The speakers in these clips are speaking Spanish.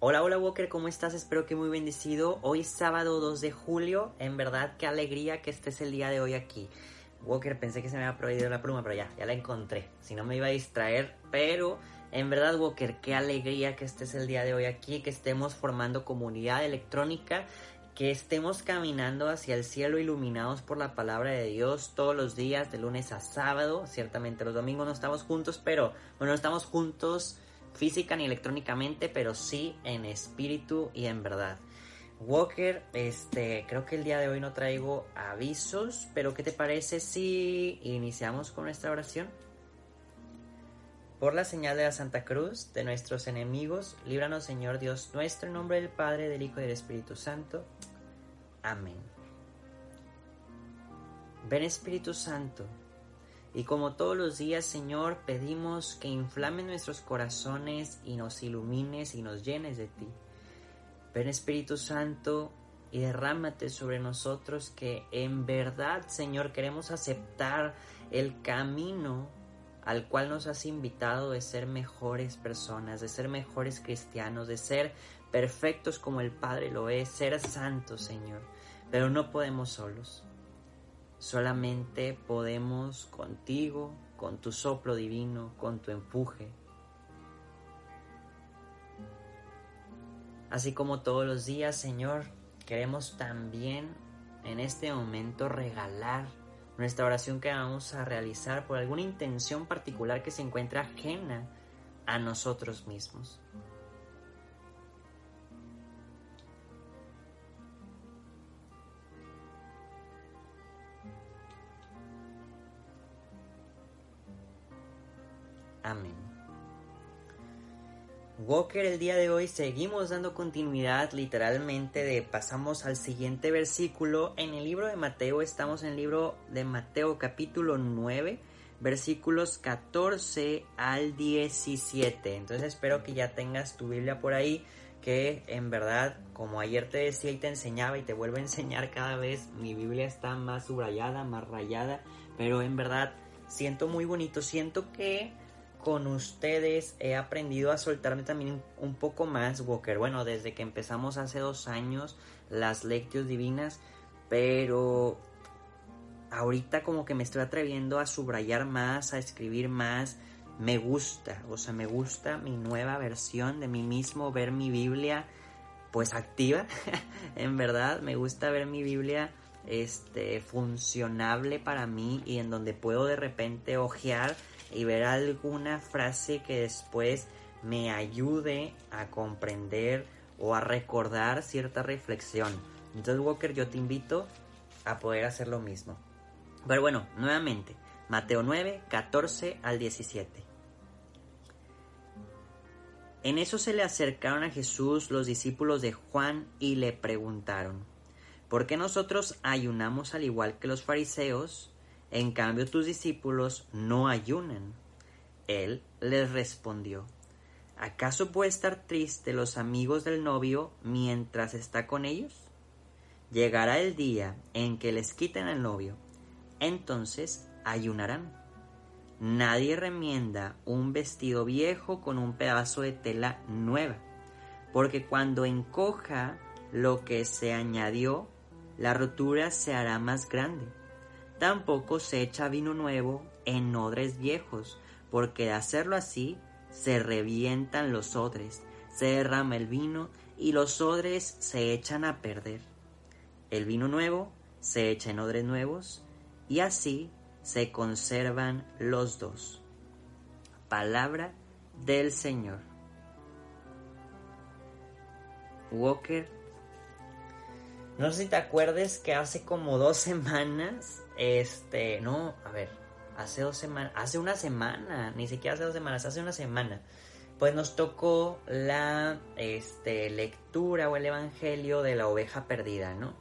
Hola, hola Walker, ¿cómo estás? Espero que muy bendecido. Hoy sábado 2 de julio, en verdad qué alegría que estés el día de hoy aquí. Walker, pensé que se me había prohibido la pluma, pero ya, ya la encontré. Si no me iba a distraer, pero en verdad Walker, qué alegría que estés el día de hoy aquí, que estemos formando comunidad electrónica que estemos caminando hacia el cielo iluminados por la palabra de Dios todos los días, de lunes a sábado. Ciertamente los domingos no estamos juntos, pero bueno, no estamos juntos física ni electrónicamente, pero sí en espíritu y en verdad. Walker, este, creo que el día de hoy no traigo avisos, pero ¿qué te parece si iniciamos con nuestra oración? Por la señal de la Santa Cruz, de nuestros enemigos, líbranos Señor Dios nuestro, en nombre del Padre, del Hijo y del Espíritu Santo. Amén. Ven Espíritu Santo, y como todos los días Señor, pedimos que inflamen nuestros corazones y nos ilumines y nos llenes de ti. Ven Espíritu Santo y derrámate sobre nosotros que en verdad Señor queremos aceptar el camino al cual nos has invitado de ser mejores personas, de ser mejores cristianos, de ser perfectos como el Padre lo es, ser santos, Señor. Pero no podemos solos. Solamente podemos contigo, con tu soplo divino, con tu empuje. Así como todos los días, Señor, queremos también en este momento regalar nuestra oración que vamos a realizar por alguna intención particular que se encuentra ajena a nosotros mismos. Amén. Walker, el día de hoy seguimos dando continuidad literalmente de pasamos al siguiente versículo. En el libro de Mateo estamos en el libro de Mateo capítulo 9, versículos 14 al 17. Entonces espero que ya tengas tu Biblia por ahí, que en verdad, como ayer te decía y te enseñaba y te vuelvo a enseñar cada vez, mi Biblia está más subrayada, más rayada, pero en verdad siento muy bonito, siento que con ustedes he aprendido a soltarme también un poco más, Walker. Bueno, desde que empezamos hace dos años las lectios divinas, pero ahorita como que me estoy atreviendo a subrayar más, a escribir más. Me gusta, o sea, me gusta mi nueva versión de mí mismo, ver mi Biblia pues activa. en verdad, me gusta ver mi Biblia este funcionable para mí y en donde puedo de repente ojear y ver alguna frase que después me ayude a comprender o a recordar cierta reflexión. Entonces Walker, yo te invito a poder hacer lo mismo. Pero bueno, nuevamente, Mateo 9, 14 al 17. En eso se le acercaron a Jesús los discípulos de Juan y le preguntaron, ¿por qué nosotros ayunamos al igual que los fariseos? En cambio tus discípulos no ayunan. Él les respondió, ¿acaso puede estar triste los amigos del novio mientras está con ellos? Llegará el día en que les quiten al novio, entonces ayunarán. Nadie remienda un vestido viejo con un pedazo de tela nueva, porque cuando encoja lo que se añadió, la rotura se hará más grande. Tampoco se echa vino nuevo en odres viejos, porque de hacerlo así se revientan los odres, se derrama el vino y los odres se echan a perder. El vino nuevo se echa en odres nuevos y así se conservan los dos. Palabra del Señor. Walker no sé si te acuerdes que hace como dos semanas, este, no, a ver, hace dos semanas, hace una semana, ni siquiera hace dos semanas, hace una semana, pues nos tocó la, este, lectura o el evangelio de la oveja perdida, ¿no?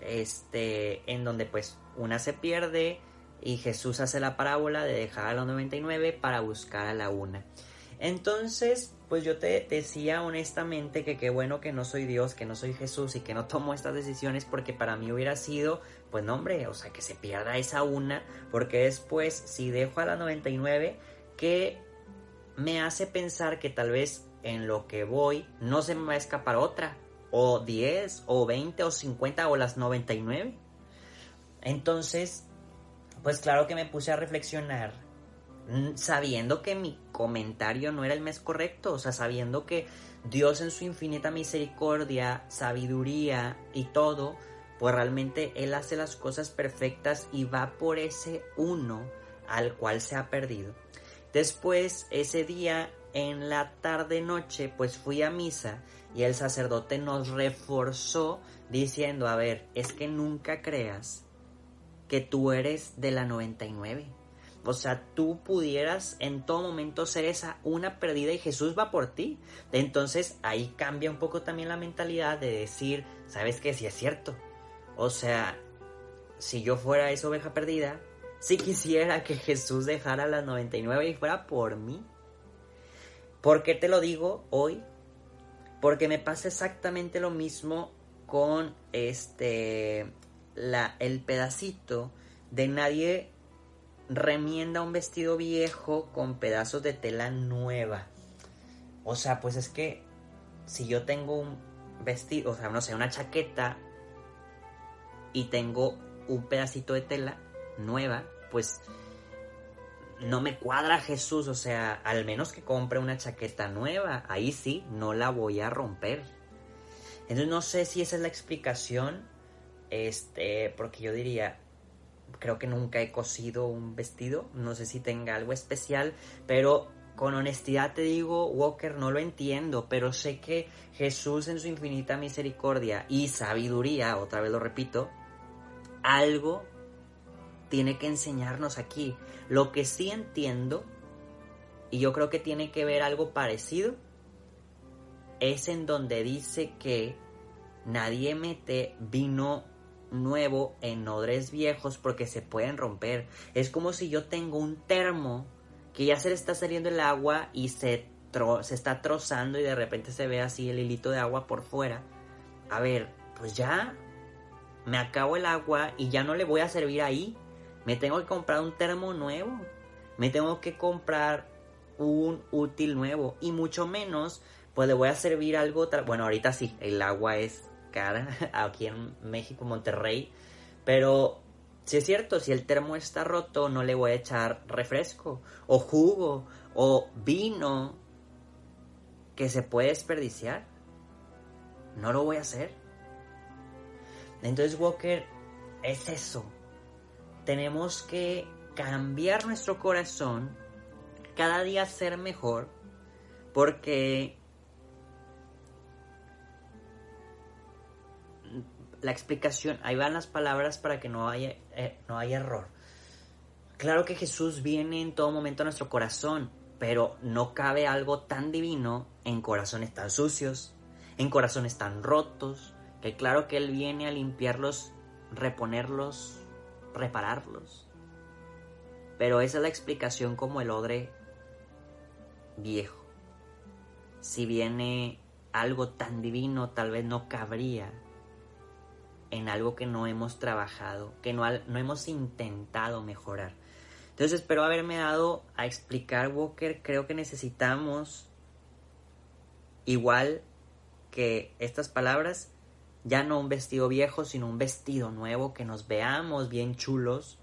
Este, en donde pues una se pierde y Jesús hace la parábola de dejar a los 99 para buscar a la una. Entonces, pues yo te decía honestamente que qué bueno que no soy Dios, que no soy Jesús y que no tomo estas decisiones porque para mí hubiera sido, pues no hombre, o sea, que se pierda esa una, porque después si dejo a la 99, que me hace pensar que tal vez en lo que voy no se me va a escapar otra, o 10, o 20, o 50, o las 99. Entonces, pues claro que me puse a reflexionar sabiendo que mi comentario no era el más correcto, o sea, sabiendo que Dios en su infinita misericordia, sabiduría y todo, pues realmente Él hace las cosas perfectas y va por ese uno al cual se ha perdido. Después, ese día, en la tarde noche, pues fui a misa y el sacerdote nos reforzó diciendo, a ver, es que nunca creas que tú eres de la 99. O sea, tú pudieras en todo momento ser esa una perdida y Jesús va por ti. Entonces ahí cambia un poco también la mentalidad de decir, ¿sabes qué? Si es cierto. O sea, si yo fuera esa oveja perdida, si quisiera que Jesús dejara las 99 y fuera por mí. ¿Por qué te lo digo hoy? Porque me pasa exactamente lo mismo con este la, el pedacito de nadie remienda un vestido viejo con pedazos de tela nueva. O sea, pues es que si yo tengo un vestido, o sea, no sé, una chaqueta y tengo un pedacito de tela nueva, pues no me cuadra Jesús, o sea, al menos que compre una chaqueta nueva, ahí sí, no la voy a romper. Entonces no sé si esa es la explicación, este, porque yo diría, creo que nunca he cosido un vestido, no sé si tenga algo especial, pero con honestidad te digo, Walker, no lo entiendo, pero sé que Jesús en su infinita misericordia y sabiduría, otra vez lo repito, algo tiene que enseñarnos aquí. Lo que sí entiendo, y yo creo que tiene que ver algo parecido, es en donde dice que nadie mete vino nuevo en odres viejos porque se pueden romper. Es como si yo tengo un termo que ya se le está saliendo el agua y se, se está trozando y de repente se ve así el hilito de agua por fuera. A ver, pues ya me acabo el agua y ya no le voy a servir ahí. Me tengo que comprar un termo nuevo. Me tengo que comprar un útil nuevo. Y mucho menos, pues le voy a servir algo. Bueno, ahorita sí, el agua es cara aquí en México, Monterrey. Pero si es cierto, si el termo está roto, no le voy a echar refresco o jugo o vino que se puede desperdiciar. No lo voy a hacer. Entonces, Walker, es eso tenemos que cambiar nuestro corazón, cada día ser mejor, porque la explicación, ahí van las palabras para que no haya, eh, no haya error. Claro que Jesús viene en todo momento a nuestro corazón, pero no cabe algo tan divino en corazones tan sucios, en corazones tan rotos, que claro que Él viene a limpiarlos, reponerlos, repararlos. Pero esa es la explicación como el odre viejo. Si viene algo tan divino, tal vez no cabría en algo que no hemos trabajado, que no, no hemos intentado mejorar. Entonces espero haberme dado a explicar, Walker, creo que necesitamos, igual que estas palabras, ya no un vestido viejo, sino un vestido nuevo, que nos veamos bien chulos,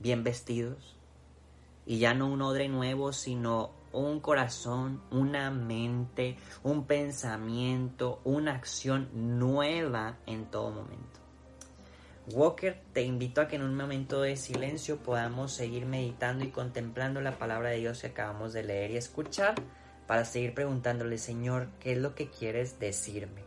bien vestidos. Y ya no un odre nuevo, sino un corazón, una mente, un pensamiento, una acción nueva en todo momento. Walker, te invito a que en un momento de silencio podamos seguir meditando y contemplando la palabra de Dios que acabamos de leer y escuchar para seguir preguntándole, Señor, ¿qué es lo que quieres decirme?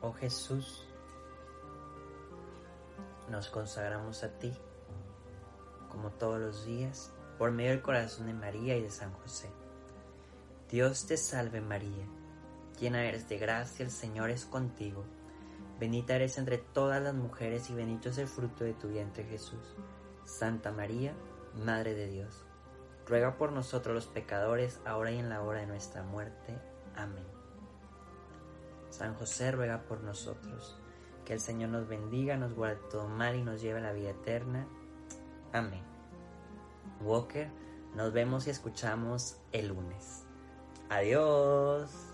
Oh Jesús, nos consagramos a ti, como todos los días, por medio del corazón de María y de San José. Dios te salve María, llena eres de gracia, el Señor es contigo. Bendita eres entre todas las mujeres y bendito es el fruto de tu vientre Jesús. Santa María, Madre de Dios, ruega por nosotros los pecadores, ahora y en la hora de nuestra muerte. Amén. San José ruega por nosotros. Que el Señor nos bendiga, nos guarde todo mal y nos lleve a la vida eterna. Amén. Walker, nos vemos y escuchamos el lunes. Adiós.